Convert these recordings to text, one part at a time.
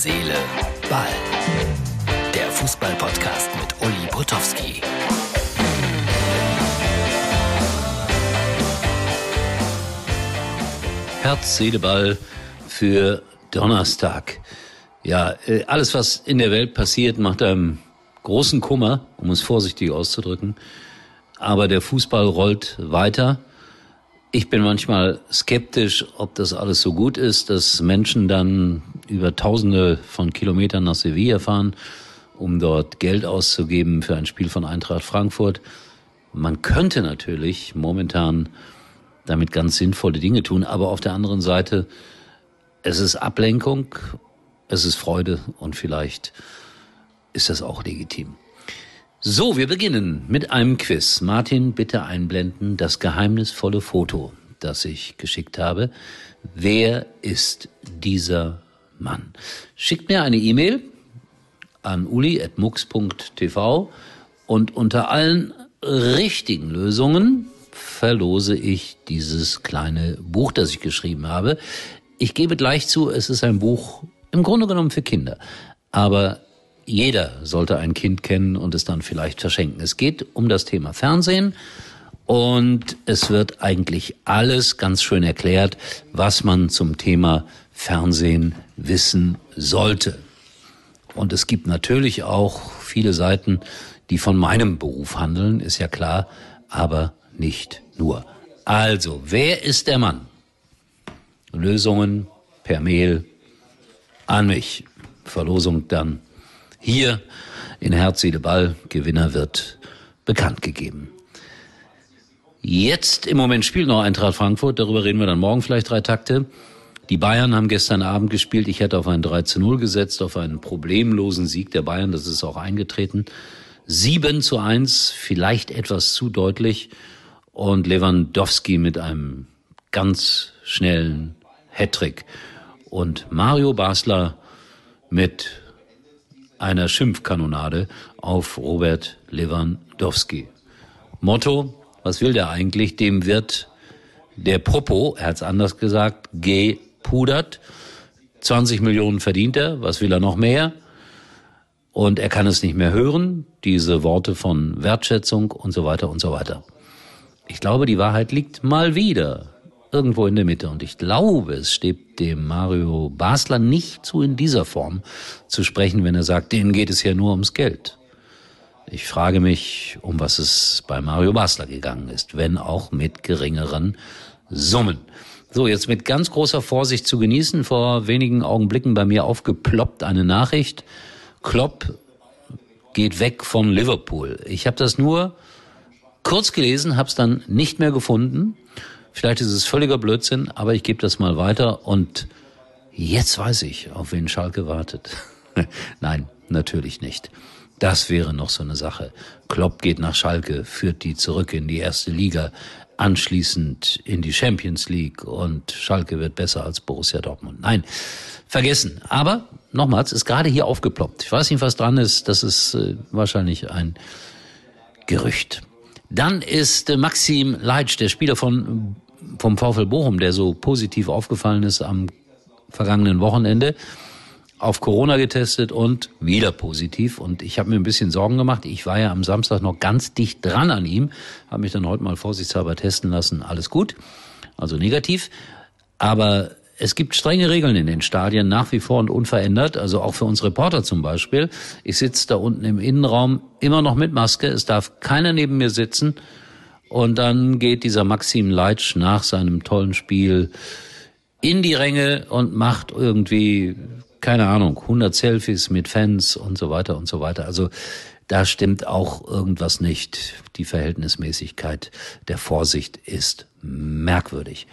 Seele, Ball. Der Fußball-Podcast mit Uli Potowski. Herz, Seele, Ball für Donnerstag. Ja, äh, alles, was in der Welt passiert, macht einem großen Kummer, um es vorsichtig auszudrücken. Aber der Fußball rollt weiter. Ich bin manchmal skeptisch, ob das alles so gut ist, dass Menschen dann über Tausende von Kilometern nach Sevilla fahren, um dort Geld auszugeben für ein Spiel von Eintracht Frankfurt. Man könnte natürlich momentan damit ganz sinnvolle Dinge tun, aber auf der anderen Seite, es ist Ablenkung, es ist Freude und vielleicht ist das auch legitim. So, wir beginnen mit einem Quiz. Martin, bitte einblenden das geheimnisvolle Foto, das ich geschickt habe. Wer ist dieser Mann? Schickt mir eine E-Mail an uli.mux.tv und unter allen richtigen Lösungen verlose ich dieses kleine Buch, das ich geschrieben habe. Ich gebe gleich zu, es ist ein Buch im Grunde genommen für Kinder. Aber jeder sollte ein Kind kennen und es dann vielleicht verschenken. Es geht um das Thema Fernsehen und es wird eigentlich alles ganz schön erklärt, was man zum Thema Fernsehen wissen sollte. Und es gibt natürlich auch viele Seiten, die von meinem Beruf handeln, ist ja klar, aber nicht nur. Also, wer ist der Mann? Lösungen per Mail an mich. Verlosung dann hier in Herz, Seele, Ball. Gewinner wird bekannt gegeben. Jetzt im Moment spielt noch Eintracht Frankfurt, darüber reden wir dann morgen vielleicht drei Takte. Die Bayern haben gestern Abend gespielt. Ich hätte auf einen 3 zu 0 gesetzt, auf einen problemlosen Sieg der Bayern. Das ist auch eingetreten. 7 zu 1, vielleicht etwas zu deutlich. Und Lewandowski mit einem ganz schnellen Hattrick. Und Mario Basler mit einer Schimpfkanonade auf Robert Lewandowski. Motto, was will der eigentlich? Dem wird der Popo, er hat es anders gesagt, gepudert. 20 Millionen verdient er, was will er noch mehr? Und er kann es nicht mehr hören, diese Worte von Wertschätzung und so weiter und so weiter. Ich glaube, die Wahrheit liegt mal wieder irgendwo in der Mitte. Und ich glaube, es steht dem Mario Basler nicht zu, in dieser Form zu sprechen, wenn er sagt, denen geht es ja nur ums Geld. Ich frage mich, um was es bei Mario Basler gegangen ist, wenn auch mit geringeren Summen. So, jetzt mit ganz großer Vorsicht zu genießen. Vor wenigen Augenblicken bei mir aufgeploppt eine Nachricht. Klopp geht weg von Liverpool. Ich habe das nur kurz gelesen, habe es dann nicht mehr gefunden. Vielleicht ist es völliger Blödsinn, aber ich gebe das mal weiter und jetzt weiß ich, auf wen Schalke wartet. Nein, natürlich nicht. Das wäre noch so eine Sache. Klopp geht nach Schalke, führt die zurück in die erste Liga, anschließend in die Champions League und Schalke wird besser als Borussia Dortmund. Nein, vergessen. Aber nochmals, ist gerade hier aufgeploppt. Ich weiß nicht, was dran ist. Das ist äh, wahrscheinlich ein Gerücht. Dann ist äh, Maxim Leitsch, der Spieler von vom VfL Bochum, der so positiv aufgefallen ist am vergangenen Wochenende, auf Corona getestet und wieder positiv. Und ich habe mir ein bisschen Sorgen gemacht. Ich war ja am Samstag noch ganz dicht dran an ihm, habe mich dann heute mal vorsichtshalber testen lassen. Alles gut, also negativ. Aber es gibt strenge Regeln in den Stadien nach wie vor und unverändert, also auch für uns Reporter zum Beispiel. Ich sitze da unten im Innenraum immer noch mit Maske. Es darf keiner neben mir sitzen. Und dann geht dieser Maxim Leitsch nach seinem tollen Spiel in die Ränge und macht irgendwie, keine Ahnung, 100 Selfies mit Fans und so weiter und so weiter. Also da stimmt auch irgendwas nicht. Die Verhältnismäßigkeit der Vorsicht ist merkwürdig.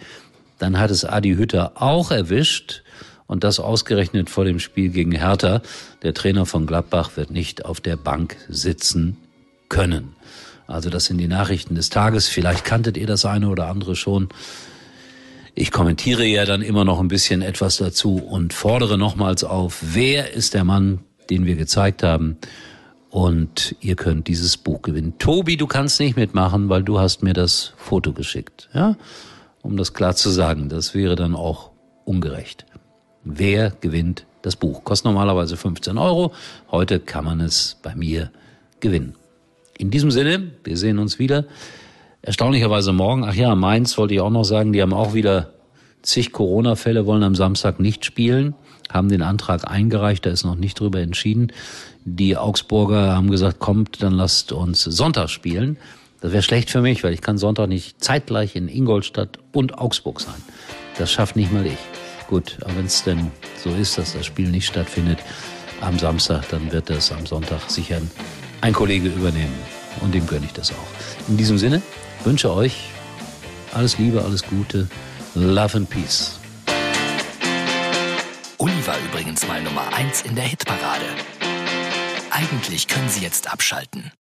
Dann hat es Adi Hütter auch erwischt und das ausgerechnet vor dem Spiel gegen Hertha. Der Trainer von Gladbach wird nicht auf der Bank sitzen können. Also das sind die Nachrichten des Tages. Vielleicht kanntet ihr das eine oder andere schon. Ich kommentiere ja dann immer noch ein bisschen etwas dazu und fordere nochmals auf, wer ist der Mann, den wir gezeigt haben? Und ihr könnt dieses Buch gewinnen. Tobi, du kannst nicht mitmachen, weil du hast mir das Foto geschickt. Ja? Um das klar zu sagen, das wäre dann auch ungerecht. Wer gewinnt das Buch. Kostet normalerweise 15 Euro. Heute kann man es bei mir gewinnen. In diesem Sinne, wir sehen uns wieder. Erstaunlicherweise morgen. Ach ja, Mainz wollte ich auch noch sagen, die haben auch wieder zig Corona-Fälle, wollen am Samstag nicht spielen, haben den Antrag eingereicht, da ist noch nicht drüber entschieden. Die Augsburger haben gesagt, kommt, dann lasst uns Sonntag spielen. Das wäre schlecht für mich, weil ich kann Sonntag nicht zeitgleich in Ingolstadt und Augsburg sein. Das schafft nicht mal ich. Gut, aber wenn es denn so ist, dass das Spiel nicht stattfindet am Samstag, dann wird das am Sonntag sicher ein Kollege übernehmen. Und dem gönne ich das auch. In diesem Sinne wünsche euch alles Liebe, alles Gute, Love and Peace. Uli war übrigens mal Nummer 1 in der Hitparade. Eigentlich können Sie jetzt abschalten.